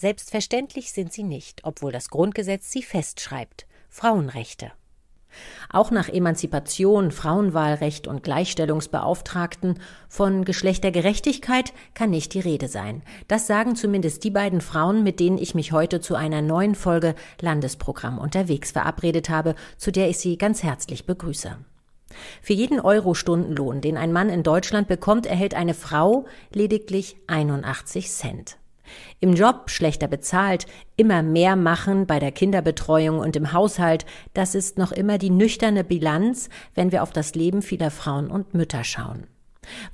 Selbstverständlich sind sie nicht, obwohl das Grundgesetz sie festschreibt. Frauenrechte. Auch nach Emanzipation, Frauenwahlrecht und Gleichstellungsbeauftragten von Geschlechtergerechtigkeit kann nicht die Rede sein. Das sagen zumindest die beiden Frauen, mit denen ich mich heute zu einer neuen Folge Landesprogramm unterwegs verabredet habe, zu der ich Sie ganz herzlich begrüße. Für jeden Euro Stundenlohn, den ein Mann in Deutschland bekommt, erhält eine Frau lediglich 81 Cent. Im Job schlechter bezahlt, immer mehr machen bei der Kinderbetreuung und im Haushalt, das ist noch immer die nüchterne Bilanz, wenn wir auf das Leben vieler Frauen und Mütter schauen.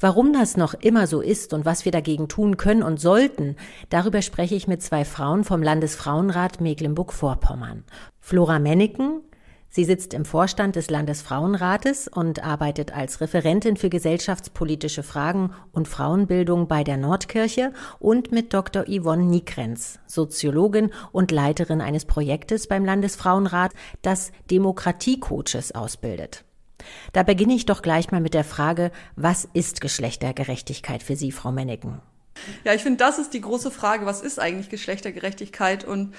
Warum das noch immer so ist und was wir dagegen tun können und sollten, darüber spreche ich mit zwei Frauen vom Landesfrauenrat Mecklenburg-Vorpommern. Flora Menneken, Sie sitzt im Vorstand des Landesfrauenrates und arbeitet als Referentin für gesellschaftspolitische Fragen und Frauenbildung bei der Nordkirche und mit Dr. Yvonne Nikrenz, Soziologin und Leiterin eines Projektes beim Landesfrauenrat, das Demokratiecoaches ausbildet. Da beginne ich doch gleich mal mit der Frage, was ist Geschlechtergerechtigkeit für Sie, Frau Menneken? Ja, ich finde, das ist die große Frage, was ist eigentlich Geschlechtergerechtigkeit und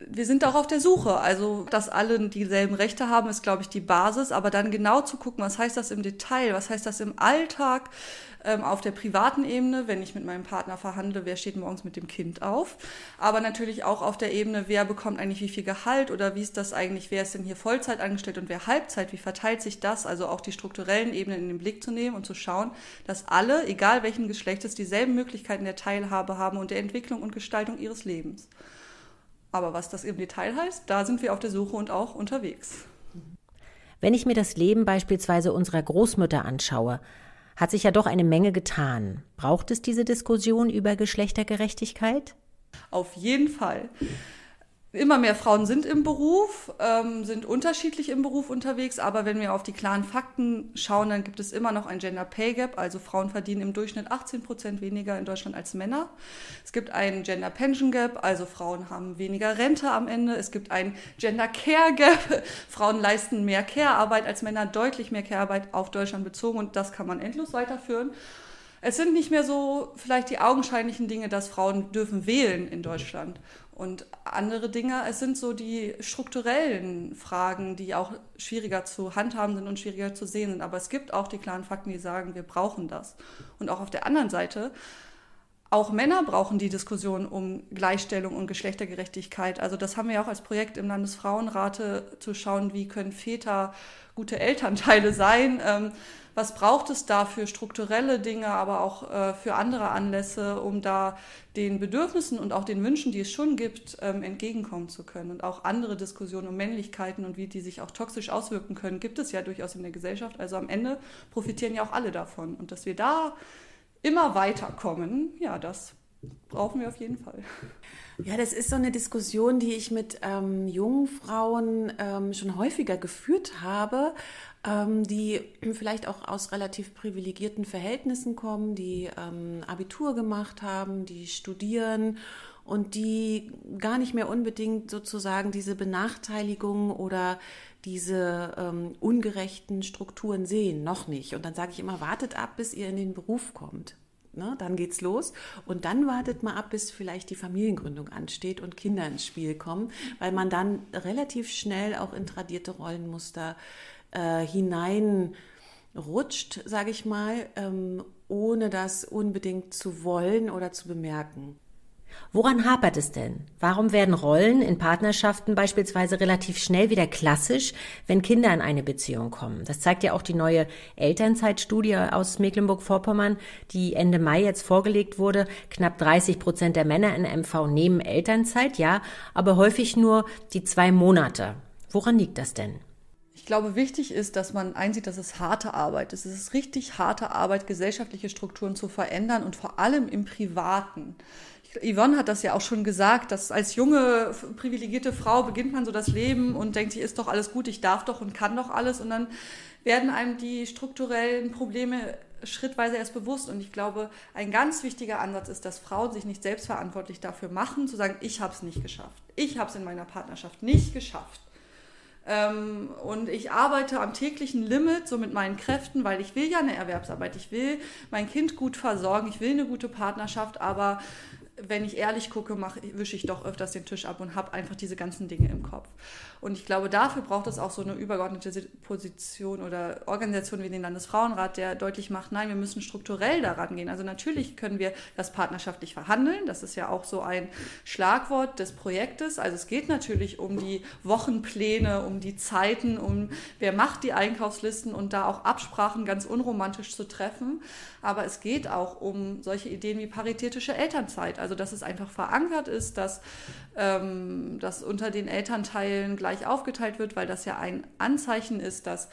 wir sind auch auf der Suche. Also, dass alle dieselben Rechte haben, ist, glaube ich, die Basis. Aber dann genau zu gucken, was heißt das im Detail? Was heißt das im Alltag? Ähm, auf der privaten Ebene, wenn ich mit meinem Partner verhandle, wer steht morgens mit dem Kind auf? Aber natürlich auch auf der Ebene, wer bekommt eigentlich wie viel Gehalt oder wie ist das eigentlich, wer ist denn hier Vollzeit angestellt und wer Halbzeit? Wie verteilt sich das? Also auch die strukturellen Ebenen in den Blick zu nehmen und zu schauen, dass alle, egal welchen Geschlechtes, dieselben Möglichkeiten der Teilhabe haben und der Entwicklung und Gestaltung ihres Lebens. Aber was das im Detail heißt, da sind wir auf der Suche und auch unterwegs. Wenn ich mir das Leben beispielsweise unserer Großmütter anschaue, hat sich ja doch eine Menge getan. Braucht es diese Diskussion über Geschlechtergerechtigkeit? Auf jeden Fall immer mehr Frauen sind im Beruf, ähm, sind unterschiedlich im Beruf unterwegs, aber wenn wir auf die klaren Fakten schauen, dann gibt es immer noch ein Gender Pay Gap, also Frauen verdienen im Durchschnitt 18 Prozent weniger in Deutschland als Männer. Es gibt ein Gender Pension Gap, also Frauen haben weniger Rente am Ende. Es gibt ein Gender Care Gap, Frauen leisten mehr Care-Arbeit als Männer, deutlich mehr Care-Arbeit auf Deutschland bezogen und das kann man endlos weiterführen. Es sind nicht mehr so vielleicht die augenscheinlichen Dinge, dass Frauen dürfen wählen in Deutschland und andere Dinge. Es sind so die strukturellen Fragen, die auch schwieriger zu handhaben sind und schwieriger zu sehen sind. Aber es gibt auch die klaren Fakten, die sagen, wir brauchen das. Und auch auf der anderen Seite, auch Männer brauchen die Diskussion um Gleichstellung und Geschlechtergerechtigkeit. Also das haben wir auch als Projekt im Landesfrauenrate zu schauen, wie können Väter gute Elternteile sein. Ähm, was braucht es da für strukturelle Dinge, aber auch äh, für andere Anlässe, um da den Bedürfnissen und auch den Wünschen, die es schon gibt, ähm, entgegenkommen zu können. Und auch andere Diskussionen um Männlichkeiten und wie die sich auch toxisch auswirken können, gibt es ja durchaus in der Gesellschaft. Also am Ende profitieren ja auch alle davon. Und dass wir da immer weiterkommen, ja, das brauchen wir auf jeden Fall. Ja, das ist so eine Diskussion, die ich mit ähm, jungen Frauen ähm, schon häufiger geführt habe, ähm, die vielleicht auch aus relativ privilegierten Verhältnissen kommen, die ähm, Abitur gemacht haben, die studieren und die gar nicht mehr unbedingt sozusagen diese Benachteiligung oder diese ähm, ungerechten Strukturen sehen, noch nicht. Und dann sage ich immer, wartet ab, bis ihr in den Beruf kommt. Ne, dann geht's los. Und dann wartet man ab, bis vielleicht die Familiengründung ansteht und Kinder ins Spiel kommen, weil man dann relativ schnell auch in tradierte Rollenmuster äh, hineinrutscht, sage ich mal, ähm, ohne das unbedingt zu wollen oder zu bemerken. Woran hapert es denn? Warum werden Rollen in Partnerschaften beispielsweise relativ schnell wieder klassisch, wenn Kinder in eine Beziehung kommen? Das zeigt ja auch die neue Elternzeitstudie aus Mecklenburg-Vorpommern, die Ende Mai jetzt vorgelegt wurde. Knapp 30 Prozent der Männer in MV nehmen Elternzeit, ja, aber häufig nur die zwei Monate. Woran liegt das denn? Ich glaube, wichtig ist, dass man einsieht, dass es harte Arbeit ist. Es ist richtig harte Arbeit, gesellschaftliche Strukturen zu verändern und vor allem im Privaten. Yvonne hat das ja auch schon gesagt, dass als junge, privilegierte Frau beginnt man so das Leben und denkt sich, ist doch alles gut, ich darf doch und kann doch alles. Und dann werden einem die strukturellen Probleme schrittweise erst bewusst. Und ich glaube, ein ganz wichtiger Ansatz ist, dass Frauen sich nicht selbstverantwortlich dafür machen, zu sagen, ich habe es nicht geschafft. Ich habe es in meiner Partnerschaft nicht geschafft. Ähm, und ich arbeite am täglichen Limit, so mit meinen Kräften, weil ich will ja eine Erwerbsarbeit. Ich will mein Kind gut versorgen, ich will eine gute Partnerschaft, aber wenn ich ehrlich gucke, mache, wische ich doch öfters den Tisch ab und habe einfach diese ganzen Dinge im Kopf. Und ich glaube, dafür braucht es auch so eine übergeordnete Position oder Organisation wie den Landesfrauenrat, der deutlich macht, nein, wir müssen strukturell daran gehen. Also natürlich können wir das partnerschaftlich verhandeln. Das ist ja auch so ein Schlagwort des Projektes. Also es geht natürlich um die Wochenpläne, um die Zeiten, um wer macht die Einkaufslisten und da auch Absprachen ganz unromantisch zu treffen. Aber es geht auch um solche Ideen wie paritätische Elternzeit. Also dass es einfach verankert ist, dass ähm, das unter den Elternteilen gleich aufgeteilt wird, weil das ja ein Anzeichen ist, dass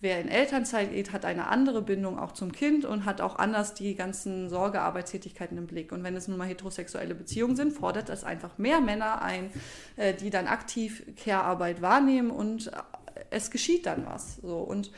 wer in Elternzeit geht, hat eine andere Bindung auch zum Kind und hat auch anders die ganzen Sorgearbeitstätigkeiten im Blick. Und wenn es nun mal heterosexuelle Beziehungen sind, fordert das einfach mehr Männer ein, äh, die dann aktiv Care-Arbeit wahrnehmen und es geschieht dann was. So. Und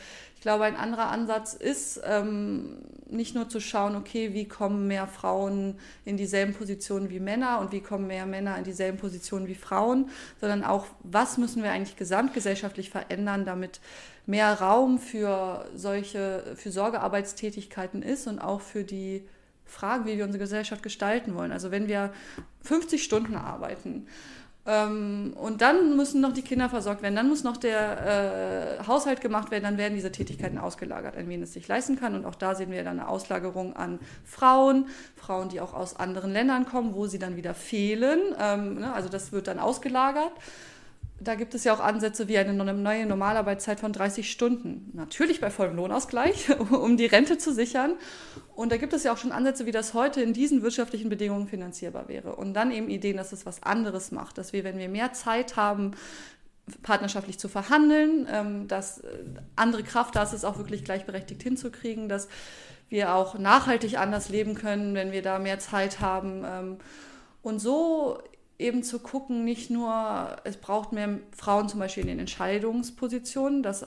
glaube, ein anderer Ansatz ist, ähm, nicht nur zu schauen, okay, wie kommen mehr Frauen in dieselben Positionen wie Männer und wie kommen mehr Männer in dieselben Positionen wie Frauen, sondern auch, was müssen wir eigentlich gesamtgesellschaftlich verändern, damit mehr Raum für solche, für Sorgearbeitstätigkeiten ist und auch für die Frage, wie wir unsere Gesellschaft gestalten wollen. Also wenn wir 50 Stunden arbeiten ähm, und dann müssen noch die Kinder versorgt werden, dann muss noch der äh, Haushalt gemacht werden, dann werden diese Tätigkeiten ausgelagert, an wen es sich leisten kann. Und auch da sehen wir dann eine Auslagerung an Frauen, Frauen, die auch aus anderen Ländern kommen, wo sie dann wieder fehlen. Ähm, ne? Also das wird dann ausgelagert da gibt es ja auch Ansätze wie eine neue Normalarbeitszeit von 30 Stunden. Natürlich bei vollem Lohnausgleich, um die Rente zu sichern. Und da gibt es ja auch schon Ansätze, wie das heute in diesen wirtschaftlichen Bedingungen finanzierbar wäre. Und dann eben Ideen, dass es was anderes macht, dass wir, wenn wir mehr Zeit haben, partnerschaftlich zu verhandeln, ähm, dass äh, andere Kraft da ist, es auch wirklich gleichberechtigt hinzukriegen, dass wir auch nachhaltig anders leben können, wenn wir da mehr Zeit haben. Ähm, und so eben zu gucken, nicht nur, es braucht mehr Frauen zum Beispiel in den Entscheidungspositionen, das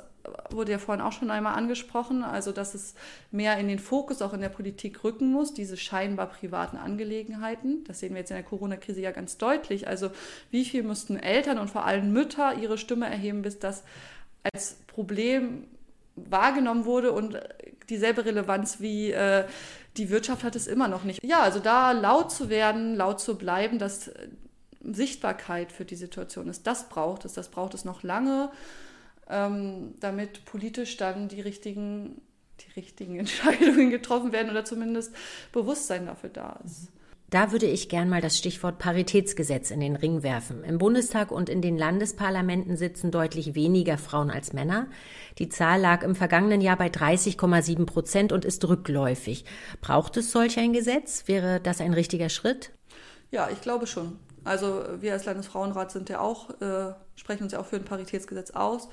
wurde ja vorhin auch schon einmal angesprochen, also dass es mehr in den Fokus auch in der Politik rücken muss, diese scheinbar privaten Angelegenheiten. Das sehen wir jetzt in der Corona-Krise ja ganz deutlich. Also wie viel mussten Eltern und vor allem Mütter ihre Stimme erheben, bis das als Problem wahrgenommen wurde und dieselbe Relevanz wie äh, die Wirtschaft hat es immer noch nicht. Ja, also da laut zu werden, laut zu bleiben, dass Sichtbarkeit für die Situation ist. Das braucht es, das braucht es noch lange, ähm, damit politisch dann die richtigen, die richtigen Entscheidungen getroffen werden oder zumindest Bewusstsein dafür da ist. Da würde ich gern mal das Stichwort Paritätsgesetz in den Ring werfen. Im Bundestag und in den Landesparlamenten sitzen deutlich weniger Frauen als Männer. Die Zahl lag im vergangenen Jahr bei 30,7 Prozent und ist rückläufig. Braucht es solch ein Gesetz? Wäre das ein richtiger Schritt? Ja, ich glaube schon. Also wir als Landesfrauenrat sind ja auch, äh, sprechen uns ja auch für ein Paritätsgesetz aus.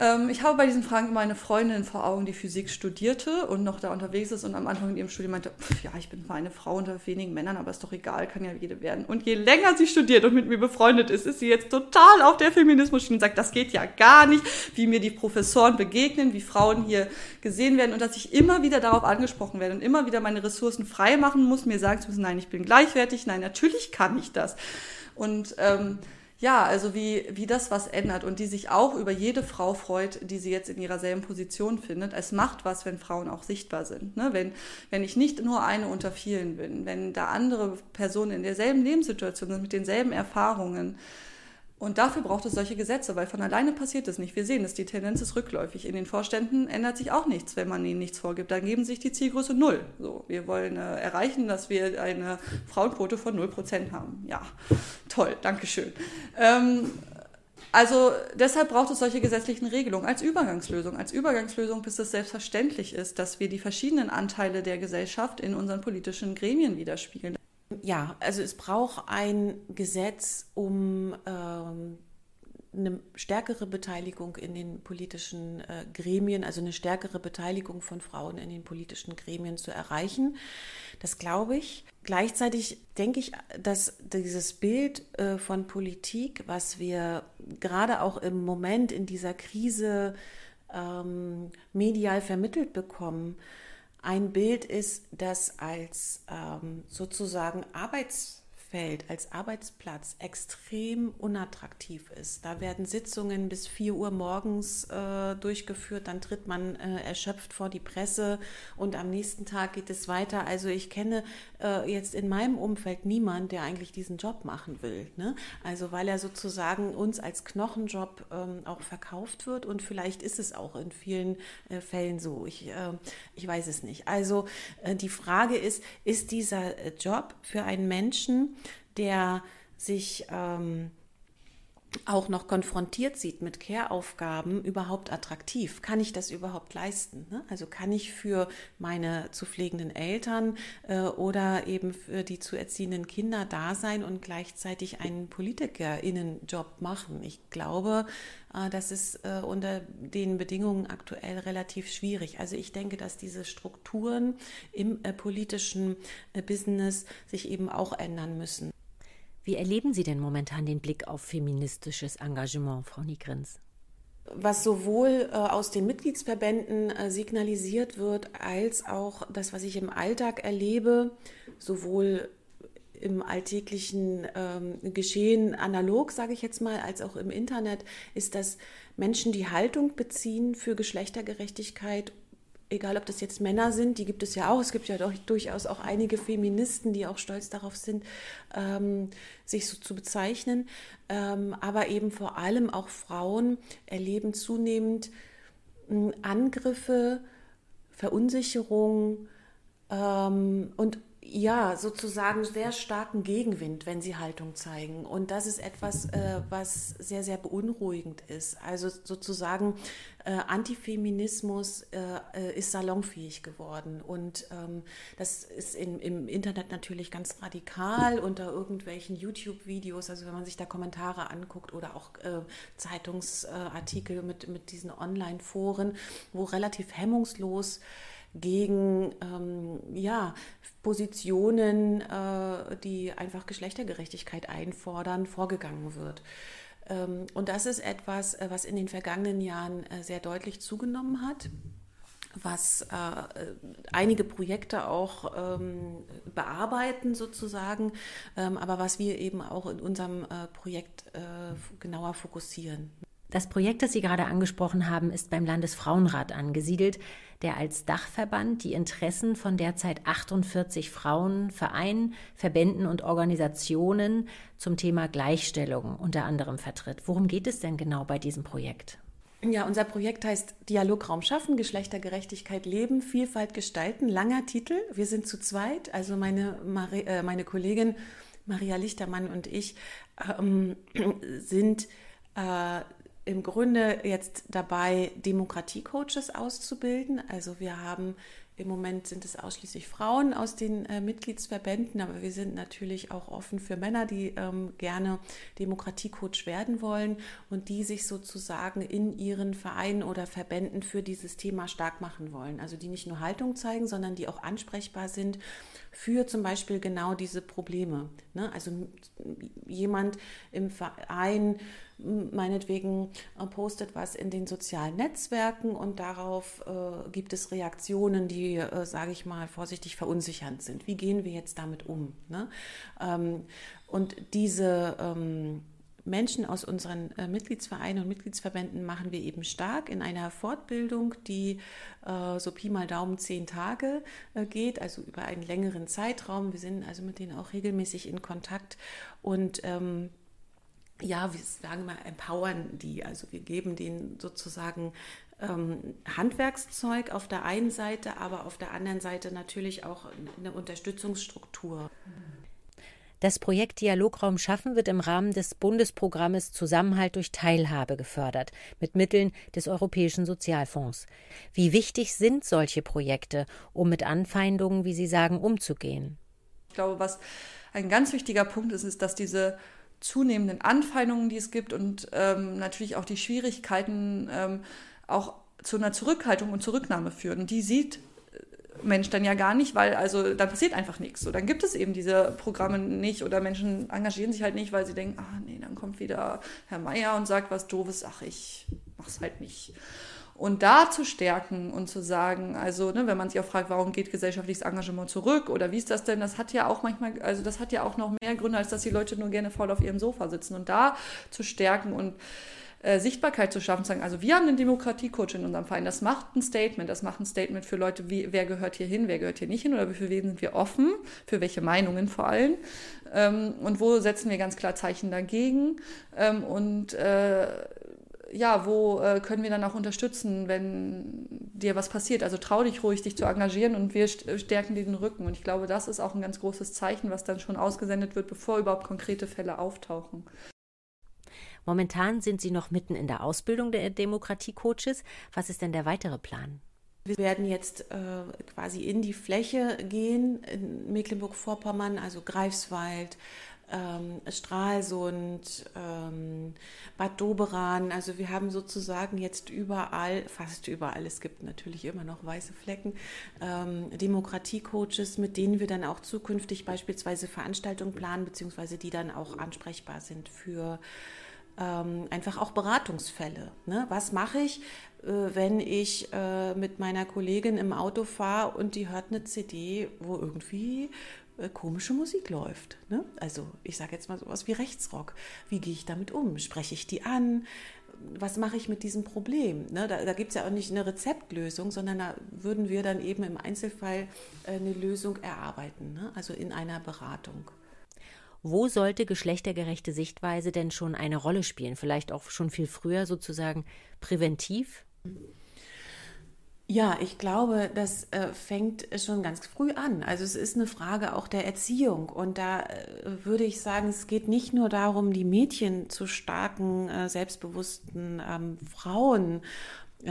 Ähm, ich habe bei diesen Fragen immer eine Freundin vor Augen, die Physik studierte und noch da unterwegs ist und am Anfang in ihrem Studium meinte, ja, ich bin zwar eine Frau unter wenigen Männern, aber ist doch egal, kann ja jede werden. Und je länger sie studiert und mit mir befreundet ist, ist sie jetzt total auf der Feminismus-Schiene und sagt, das geht ja gar nicht, wie mir die Professoren begegnen, wie Frauen hier gesehen werden und dass ich immer wieder darauf angesprochen werde und immer wieder meine Ressourcen frei machen muss, mir sagen zu müssen, nein, ich bin gleichwertig, nein, natürlich kann ich das. Und ähm, ja, also wie, wie das was ändert und die sich auch über jede Frau freut, die sie jetzt in ihrer selben Position findet. Es macht was, wenn Frauen auch sichtbar sind. Ne? Wenn, wenn ich nicht nur eine unter vielen bin, wenn da andere Personen in derselben Lebenssituation sind, mit denselben Erfahrungen, und dafür braucht es solche Gesetze, weil von alleine passiert es nicht. Wir sehen es, die Tendenz ist rückläufig. In den Vorständen ändert sich auch nichts, wenn man ihnen nichts vorgibt. Dann geben sich die Zielgröße null. So, wir wollen äh, erreichen, dass wir eine Frauenquote von 0% haben. Ja, toll, Dankeschön. Ähm, also deshalb braucht es solche gesetzlichen Regelungen als Übergangslösung. Als Übergangslösung, bis es selbstverständlich ist, dass wir die verschiedenen Anteile der Gesellschaft in unseren politischen Gremien widerspiegeln ja, also es braucht ein Gesetz, um ähm, eine stärkere Beteiligung in den politischen äh, Gremien, also eine stärkere Beteiligung von Frauen in den politischen Gremien zu erreichen. Das glaube ich. Gleichzeitig denke ich, dass dieses Bild äh, von Politik, was wir gerade auch im Moment in dieser Krise ähm, medial vermittelt bekommen, ein Bild ist, das als ähm, sozusagen Arbeitsfeld Arbeitsfeld als Arbeitsplatz extrem unattraktiv ist. Da werden Sitzungen bis 4 Uhr morgens äh, durchgeführt, dann tritt man äh, erschöpft vor die Presse und am nächsten Tag geht es weiter. Also ich kenne äh, jetzt in meinem Umfeld niemanden, der eigentlich diesen Job machen will. Ne? Also weil er sozusagen uns als Knochenjob ähm, auch verkauft wird und vielleicht ist es auch in vielen äh, Fällen so. Ich, äh, ich weiß es nicht. Also äh, die Frage ist, ist dieser Job für einen Menschen, der sich ähm, auch noch konfrontiert sieht mit Care-Aufgaben, überhaupt attraktiv? Kann ich das überhaupt leisten? Ne? Also kann ich für meine zu pflegenden Eltern äh, oder eben für die zu erziehenden Kinder da sein und gleichzeitig einen PolitikerInnen-Job machen? Ich glaube, äh, das ist äh, unter den Bedingungen aktuell relativ schwierig. Also ich denke, dass diese Strukturen im äh, politischen äh, Business sich eben auch ändern müssen. Wie erleben Sie denn momentan den Blick auf feministisches Engagement, Frau Niegrins? was sowohl äh, aus den Mitgliedsverbänden äh, signalisiert wird, als auch das, was ich im Alltag erlebe, sowohl im alltäglichen ähm, Geschehen analog, sage ich jetzt mal, als auch im Internet, ist, dass Menschen die Haltung beziehen für Geschlechtergerechtigkeit egal ob das jetzt Männer sind, die gibt es ja auch. Es gibt ja doch durchaus auch einige Feministen, die auch stolz darauf sind, ähm, sich so zu bezeichnen. Ähm, aber eben vor allem auch Frauen erleben zunehmend äh, Angriffe, Verunsicherung ähm, und ja, sozusagen sehr starken Gegenwind, wenn sie Haltung zeigen. Und das ist etwas, äh, was sehr, sehr beunruhigend ist. Also sozusagen äh, Antifeminismus äh, äh ist salonfähig geworden. Und ähm, das ist in, im Internet natürlich ganz radikal unter irgendwelchen YouTube-Videos, also wenn man sich da Kommentare anguckt oder auch äh, Zeitungsartikel mit, mit diesen Online-Foren, wo relativ hemmungslos gegen ähm, ja, Positionen, äh, die einfach Geschlechtergerechtigkeit einfordern, vorgegangen wird. Ähm, und das ist etwas, äh, was in den vergangenen Jahren äh, sehr deutlich zugenommen hat was äh, einige Projekte auch ähm, bearbeiten sozusagen, ähm, aber was wir eben auch in unserem äh, Projekt äh, genauer fokussieren. Das Projekt, das Sie gerade angesprochen haben, ist beim Landesfrauenrat angesiedelt, der als Dachverband die Interessen von derzeit 48 Frauen, Vereinen, Verbänden und Organisationen zum Thema Gleichstellung unter anderem vertritt. Worum geht es denn genau bei diesem Projekt? Ja, unser Projekt heißt Dialograum schaffen, Geschlechtergerechtigkeit leben, Vielfalt gestalten. Langer Titel. Wir sind zu zweit, also meine, äh, meine Kollegin Maria Lichtermann und ich ähm, sind äh, im Grunde jetzt dabei, Demokratiecoaches auszubilden. Also wir haben im Moment sind es ausschließlich Frauen aus den äh, Mitgliedsverbänden, aber wir sind natürlich auch offen für Männer, die ähm, gerne Demokratiecoach werden wollen und die sich sozusagen in ihren Vereinen oder Verbänden für dieses Thema stark machen wollen. Also die nicht nur Haltung zeigen, sondern die auch ansprechbar sind für zum Beispiel genau diese Probleme. Ne? Also jemand im Verein meinetwegen äh, postet was in den sozialen Netzwerken und darauf äh, gibt es Reaktionen, die, äh, sage ich mal, vorsichtig verunsichernd sind. Wie gehen wir jetzt damit um? Ne? Ähm, und diese ähm, Menschen aus unseren äh, Mitgliedsvereinen und Mitgliedsverbänden machen wir eben stark in einer Fortbildung, die äh, so Pi mal Daumen zehn Tage äh, geht, also über einen längeren Zeitraum. Wir sind also mit denen auch regelmäßig in Kontakt und ähm, ja, wir sagen mal, empowern die. Also wir geben denen sozusagen ähm, Handwerkszeug auf der einen Seite, aber auf der anderen Seite natürlich auch eine Unterstützungsstruktur. Das Projekt Dialograum Schaffen wird im Rahmen des Bundesprogrammes Zusammenhalt durch Teilhabe gefördert, mit Mitteln des Europäischen Sozialfonds. Wie wichtig sind solche Projekte, um mit Anfeindungen, wie Sie sagen, umzugehen? Ich glaube, was ein ganz wichtiger Punkt ist, ist, dass diese zunehmenden Anfeindungen, die es gibt und ähm, natürlich auch die Schwierigkeiten ähm, auch zu einer Zurückhaltung und Zurücknahme führen. Die sieht äh, Mensch dann ja gar nicht, weil also dann passiert einfach nichts. So, dann gibt es eben diese Programme nicht oder Menschen engagieren sich halt nicht, weil sie denken, ah nee, dann kommt wieder Herr Meier und sagt was Doofes, ach ich mach's halt nicht. Und da zu stärken und zu sagen, also ne, wenn man sich auch fragt, warum geht gesellschaftliches Engagement zurück oder wie ist das denn, das hat ja auch manchmal, also das hat ja auch noch mehr Gründe, als dass die Leute nur gerne faul auf ihrem Sofa sitzen. Und da zu stärken und äh, Sichtbarkeit zu schaffen, zu sagen, also wir haben einen Demokratiecoach in unserem Verein, das macht ein Statement, das macht ein Statement für Leute, wie, wer gehört hier hin, wer gehört hier nicht hin oder für wen sind wir offen, für welche Meinungen vor allem. Ähm, und wo setzen wir ganz klar Zeichen dagegen? Ähm, und äh, ja, wo äh, können wir dann auch unterstützen, wenn dir was passiert? Also trau dich ruhig, dich zu engagieren und wir stärken dir den Rücken. Und ich glaube, das ist auch ein ganz großes Zeichen, was dann schon ausgesendet wird, bevor überhaupt konkrete Fälle auftauchen. Momentan sind Sie noch mitten in der Ausbildung der Demokratie-Coaches. Was ist denn der weitere Plan? Wir werden jetzt äh, quasi in die Fläche gehen, in Mecklenburg-Vorpommern, also Greifswald, ähm, Stralsund, ähm, Bad Doberan. Also wir haben sozusagen jetzt überall, fast überall, es gibt natürlich immer noch weiße Flecken, ähm, Demokratie-Coaches, mit denen wir dann auch zukünftig beispielsweise Veranstaltungen planen, beziehungsweise die dann auch ansprechbar sind für ähm, einfach auch Beratungsfälle. Ne? Was mache ich, äh, wenn ich äh, mit meiner Kollegin im Auto fahre und die hört eine CD, wo irgendwie komische Musik läuft. Ne? Also ich sage jetzt mal sowas wie Rechtsrock. Wie gehe ich damit um? Spreche ich die an? Was mache ich mit diesem Problem? Ne? Da, da gibt es ja auch nicht eine Rezeptlösung, sondern da würden wir dann eben im Einzelfall äh, eine Lösung erarbeiten, ne? also in einer Beratung. Wo sollte geschlechtergerechte Sichtweise denn schon eine Rolle spielen? Vielleicht auch schon viel früher sozusagen präventiv? Ja, ich glaube, das äh, fängt schon ganz früh an. Also es ist eine Frage auch der Erziehung. Und da äh, würde ich sagen, es geht nicht nur darum, die Mädchen zu starken, äh, selbstbewussten ähm, Frauen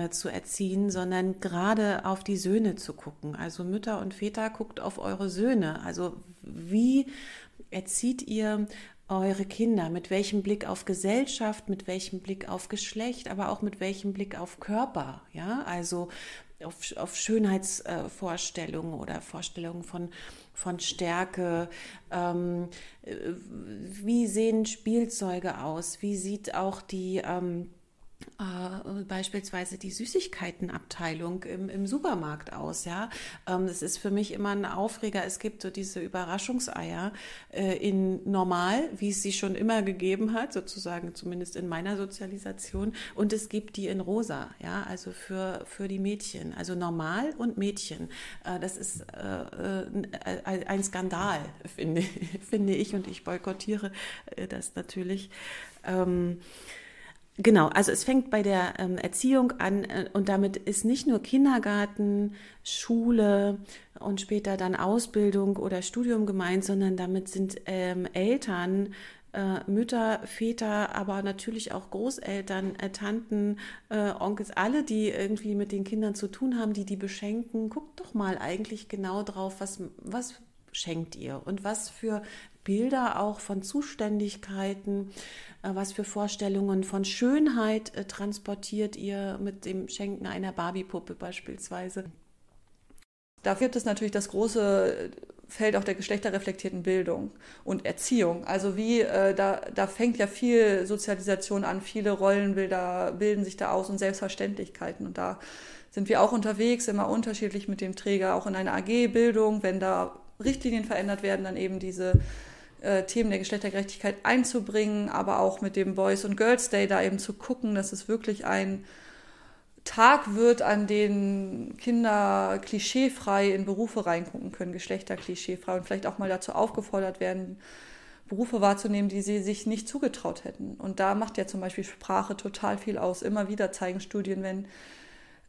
zu erziehen, sondern gerade auf die Söhne zu gucken. Also Mütter und Väter guckt auf eure Söhne. Also wie erzieht ihr eure Kinder? Mit welchem Blick auf Gesellschaft, mit welchem Blick auf Geschlecht, aber auch mit welchem Blick auf Körper? Ja, also auf, auf Schönheitsvorstellungen oder Vorstellungen von, von Stärke. Ähm, wie sehen Spielzeuge aus? Wie sieht auch die ähm, äh, beispielsweise die Süßigkeitenabteilung im, im Supermarkt aus. Ja, ähm, das ist für mich immer ein Aufreger. Es gibt so diese Überraschungseier äh, in normal, wie es sie schon immer gegeben hat, sozusagen zumindest in meiner Sozialisation. Und es gibt die in rosa. Ja, also für für die Mädchen, also normal und Mädchen. Äh, das ist äh, äh, ein Skandal, finde finde ich, und ich boykottiere äh, das natürlich. Ähm, Genau, also es fängt bei der ähm, Erziehung an äh, und damit ist nicht nur Kindergarten, Schule und später dann Ausbildung oder Studium gemeint, sondern damit sind ähm, Eltern, äh, Mütter, Väter, aber natürlich auch Großeltern, äh, Tanten, äh, Onkels, alle, die irgendwie mit den Kindern zu tun haben, die die beschenken. Guckt doch mal eigentlich genau drauf, was, was schenkt ihr und was für Bilder auch von Zuständigkeiten, äh, was für Vorstellungen von Schönheit äh, transportiert ihr mit dem Schenken einer Barbiepuppe beispielsweise. Da gibt es natürlich das große Feld auch der geschlechterreflektierten Bildung und Erziehung. Also wie, äh, da, da fängt ja viel Sozialisation an, viele Rollenbilder bilden sich da aus und Selbstverständlichkeiten. Und da sind wir auch unterwegs, immer unterschiedlich mit dem Träger, auch in einer AG-Bildung, wenn da Richtlinien verändert werden, dann eben diese äh, Themen der Geschlechtergerechtigkeit einzubringen, aber auch mit dem Boys und Girls Day da eben zu gucken, dass es wirklich ein Tag wird, an dem Kinder klischeefrei in Berufe reingucken können, geschlechterklischeefrei und vielleicht auch mal dazu aufgefordert werden, Berufe wahrzunehmen, die sie sich nicht zugetraut hätten. Und da macht ja zum Beispiel Sprache total viel aus. Immer wieder zeigen Studien, wenn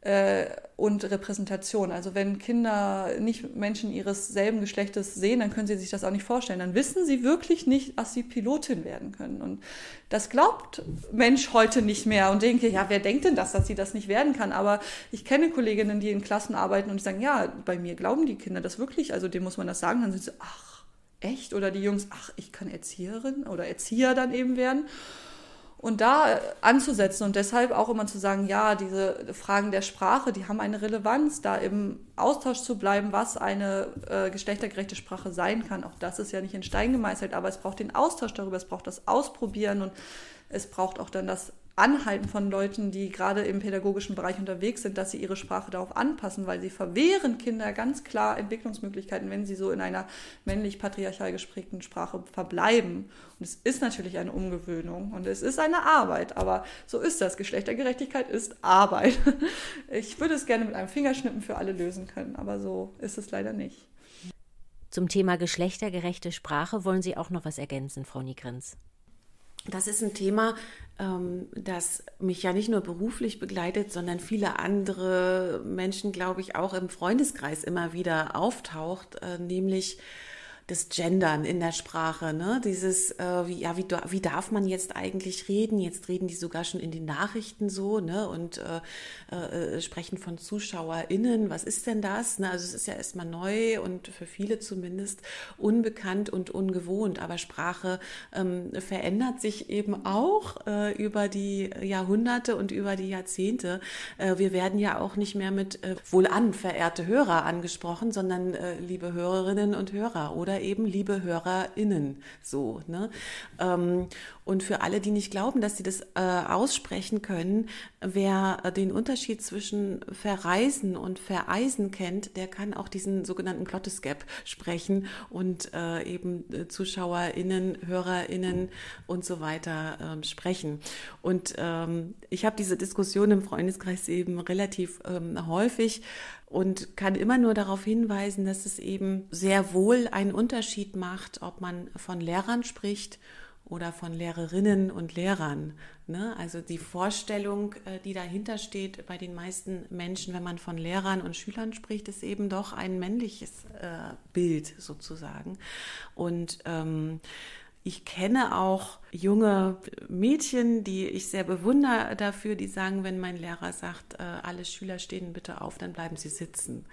äh, und Repräsentation. Also wenn Kinder nicht Menschen ihres selben Geschlechtes sehen, dann können sie sich das auch nicht vorstellen. Dann wissen sie wirklich nicht, dass sie Pilotin werden können. Und das glaubt Mensch heute nicht mehr und denke, ja, wer denkt denn das, dass sie das nicht werden kann? Aber ich kenne Kolleginnen, die in Klassen arbeiten und sagen, ja, bei mir glauben die Kinder das wirklich. Also dem muss man das sagen. Dann sind sie, ach, echt? Oder die Jungs, ach, ich kann Erzieherin oder Erzieher dann eben werden und da anzusetzen und deshalb auch immer zu sagen, ja, diese Fragen der Sprache, die haben eine Relevanz, da im Austausch zu bleiben, was eine äh, geschlechtergerechte Sprache sein kann. Auch das ist ja nicht in Stein gemeißelt, aber es braucht den Austausch darüber, es braucht das Ausprobieren und es braucht auch dann das anhalten von Leuten, die gerade im pädagogischen Bereich unterwegs sind, dass sie ihre Sprache darauf anpassen, weil sie verwehren Kinder ganz klar Entwicklungsmöglichkeiten, wenn sie so in einer männlich-patriarchal gesprägten Sprache verbleiben. Und es ist natürlich eine Umgewöhnung und es ist eine Arbeit, aber so ist das. Geschlechtergerechtigkeit ist Arbeit. Ich würde es gerne mit einem Fingerschnippen für alle lösen können, aber so ist es leider nicht. Zum Thema geschlechtergerechte Sprache wollen Sie auch noch was ergänzen, Frau Nigrins? Das ist ein Thema, ähm, das mich ja nicht nur beruflich begleitet, sondern viele andere Menschen, glaube ich, auch im Freundeskreis immer wieder auftaucht, äh, nämlich das Gendern in der Sprache, ne? Dieses, äh, wie, ja, wie, wie darf man jetzt eigentlich reden? Jetzt reden die sogar schon in den Nachrichten so, ne? Und äh, äh, sprechen von ZuschauerInnen. Was ist denn das? Ne? Also es ist ja erstmal neu und für viele zumindest unbekannt und ungewohnt. Aber Sprache ähm, verändert sich eben auch äh, über die Jahrhunderte und über die Jahrzehnte. Äh, wir werden ja auch nicht mehr mit äh, wohlan, verehrte Hörer angesprochen, sondern äh, liebe Hörerinnen und Hörer oder oder eben liebe HörerInnen so. Ne? Ähm, und für alle, die nicht glauben, dass sie das äh, aussprechen können, wer äh, den Unterschied zwischen verreisen und vereisen kennt, der kann auch diesen sogenannten Glottesgap sprechen und äh, eben ZuschauerInnen, HörerInnen und so weiter ähm, sprechen. Und ähm, ich habe diese Diskussion im Freundeskreis eben relativ häufig und kann immer nur darauf hinweisen, dass es eben sehr wohl einen Unterschied macht, ob man von Lehrern spricht oder von Lehrerinnen und Lehrern. Ne? Also die Vorstellung, äh, die dahinter steht bei den meisten Menschen, wenn man von Lehrern und Schülern spricht, ist eben doch ein männliches äh, Bild sozusagen. Und ähm, ich kenne auch junge Mädchen, die ich sehr bewundere dafür, die sagen, wenn mein Lehrer sagt, äh, alle Schüler stehen bitte auf, dann bleiben sie sitzen.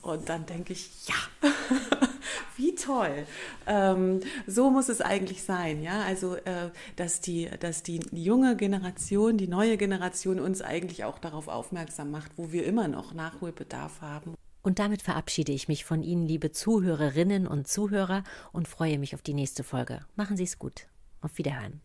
Und dann denke ich, ja, wie toll. Ähm, so muss es eigentlich sein, ja. Also, äh, dass die, dass die junge Generation, die neue Generation uns eigentlich auch darauf aufmerksam macht, wo wir immer noch Nachholbedarf haben. Und damit verabschiede ich mich von Ihnen, liebe Zuhörerinnen und Zuhörer, und freue mich auf die nächste Folge. Machen Sie es gut. Auf Wiederhören.